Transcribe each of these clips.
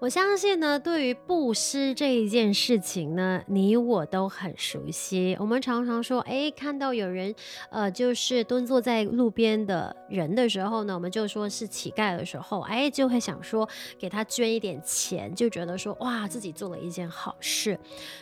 我相信呢，对于布施这一件事情呢，你我都很熟悉。我们常常说，哎，看到有人，呃，就是蹲坐在路边的人的时候呢，我们就说是乞丐的时候，哎，就会想说给他捐一点钱，就觉得说哇，自己做了一件好事。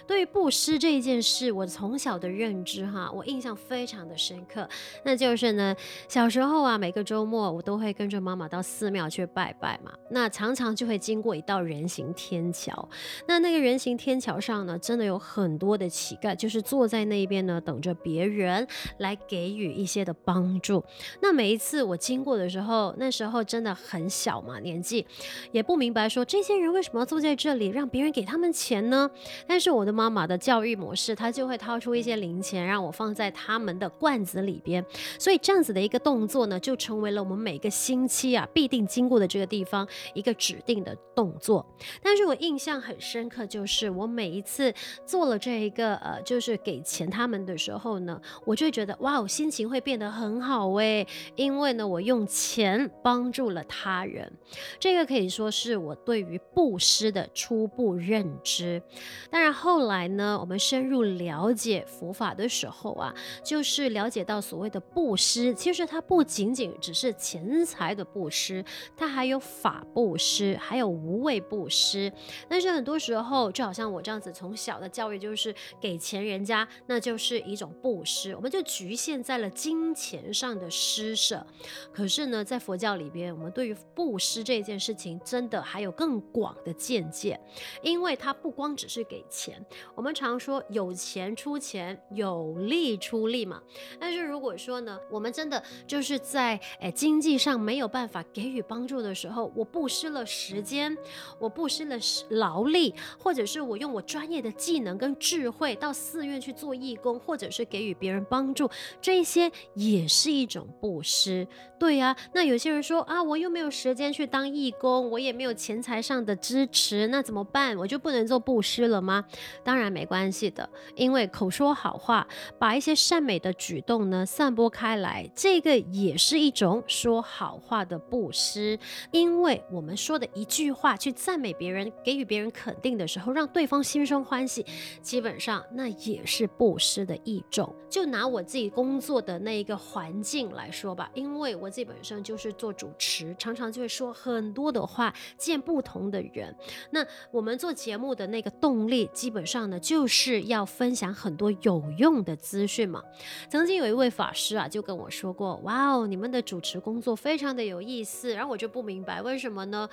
对于布施这一件事，我从小的认知哈，我印象非常的深刻。那就是呢，小时候啊，每个周末我都会跟着妈妈到寺庙去拜拜嘛，那常常就会经过一道人行天桥，那那个人行天桥上呢，真的有很多的乞丐，就是坐在那边呢，等着别人来给予一些的帮助。那每一次我经过的时候，那时候真的很小嘛，年纪也不明白说这些人为什么要坐在这里，让别人给他们钱呢？但是我的妈妈的教育模式，她就会掏出一些零钱让我放在他们的罐子里边，所以这样子的一个动作呢，就成为了我们每个星期啊必定经过的这个地方一个指定的动作。但是我印象很深刻，就是我每一次做了这一个呃，就是给钱他们的时候呢，我就会觉得哇，我心情会变得很好诶，因为呢，我用钱帮助了他人，这个可以说是我对于布施的初步认知。当然后来呢，我们深入了解佛法的时候啊，就是了解到所谓的布施，其实它不仅仅只是钱财的布施，它还有法布施，还有无畏布施。但是很多时候，就好像我这样子，从小的教育就是给钱人家，那就是一种布施，我们就局限在了金钱上的施舍。可是呢，在佛教里边，我们对于布施这件事情，真的还有更广的见解，因为它不光只是给钱。我们常说有钱出钱，有力出力嘛。但是如果说呢，我们真的就是在诶经济上没有办法给予帮助的时候，我布施了时间，我布。施了劳力，或者是我用我专业的技能跟智慧到寺院去做义工，或者是给予别人帮助，这些也是一种布施。对呀，那有些人说啊，我又没有时间去当义工，我也没有钱财上的支持，那怎么办？我就不能做布施了吗？当然没关系的，因为口说好话，把一些善美的举动呢散播开来，这个也是一种说好话的布施。因为我们说的一句话去赞美。别人给予别人肯定的时候，让对方心生欢喜，基本上那也是布施的一种。就拿我自己工作的那一个环境来说吧，因为我自己本身就是做主持，常常就会说很多的话，见不同的人。那我们做节目的那个动力，基本上呢，就是要分享很多有用的资讯嘛。曾经有一位法师啊，就跟我说过：“哇哦，你们的主持工作非常的有意思。”然后我就不明白为什么呢？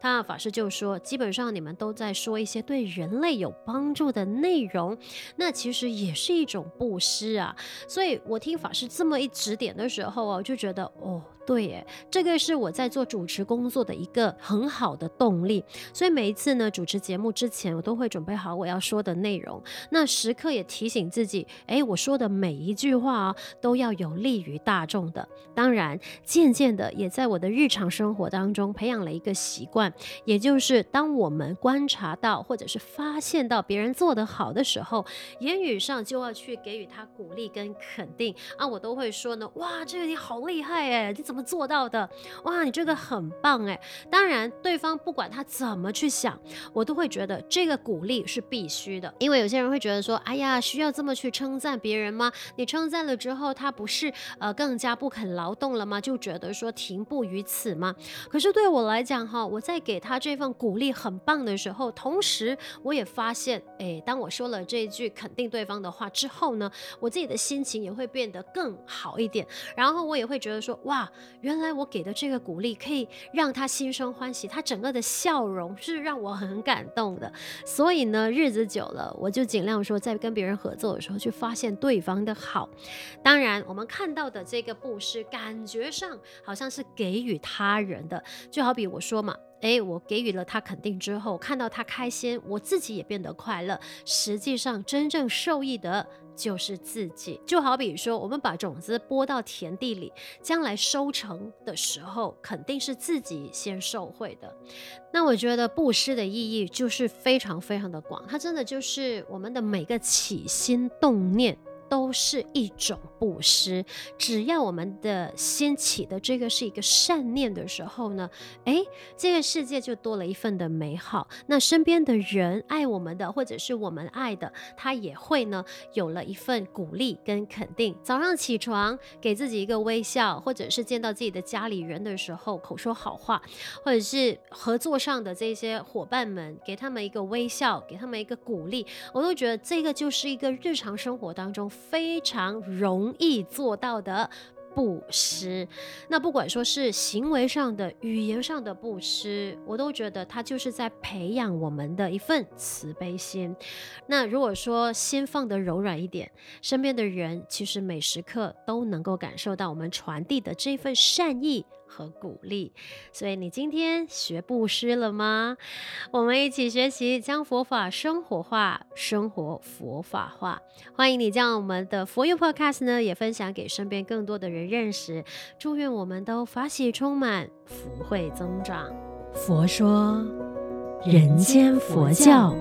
他法师就说。基本上你们都在说一些对人类有帮助的内容，那其实也是一种布施啊。所以我听法师这么一指点的时候啊，就觉得哦。对耶，这个是我在做主持工作的一个很好的动力。所以每一次呢，主持节目之前，我都会准备好我要说的内容。那时刻也提醒自己，哎，我说的每一句话啊，都要有利于大众的。当然，渐渐的也在我的日常生活当中培养了一个习惯，也就是当我们观察到或者是发现到别人做得好的时候，言语上就要去给予他鼓励跟肯定啊，我都会说呢，哇，这个你好厉害哎，你怎么？做到的哇，你这个很棒哎！当然，对方不管他怎么去想，我都会觉得这个鼓励是必须的。因为有些人会觉得说，哎呀，需要这么去称赞别人吗？你称赞了之后，他不是呃更加不肯劳动了吗？就觉得说停步于此吗？可是对我来讲哈，我在给他这份鼓励很棒的时候，同时我也发现，哎，当我说了这一句肯定对方的话之后呢，我自己的心情也会变得更好一点。然后我也会觉得说，哇。原来我给的这个鼓励可以让他心生欢喜，他整个的笑容是让我很感动的。所以呢，日子久了，我就尽量说，在跟别人合作的时候去发现对方的好。当然，我们看到的这个布施，感觉上好像是给予他人的，就好比我说嘛，诶，我给予了他肯定之后，看到他开心，我自己也变得快乐。实际上，真正受益的。就是自己。就好比说，我们把种子播到田地里，将来收成的时候，肯定是自己先受惠的。那我觉得布施的意义就是非常非常的广，它真的就是我们的每个起心动念。都是一种布施，只要我们的先起的这个是一个善念的时候呢，诶，这个世界就多了一份的美好。那身边的人爱我们的，或者是我们爱的，他也会呢有了一份鼓励跟肯定。早上起床给自己一个微笑，或者是见到自己的家里人的时候口说好话，或者是合作上的这些伙伴们给他们一个微笑，给他们一个鼓励，我都觉得这个就是一个日常生活当中。非常容易做到的布施，那不管说是行为上的、语言上的布施，我都觉得它就是在培养我们的一份慈悲心。那如果说心放得柔软一点，身边的人其实每时刻都能够感受到我们传递的这份善意。和鼓励，所以你今天学布施了吗？我们一起学习，将佛法生活化，生活佛法化。欢迎你将我们的佛佑 Podcast 呢，也分享给身边更多的人认识。祝愿我们都法喜充满，福慧增长。佛说，人间佛教。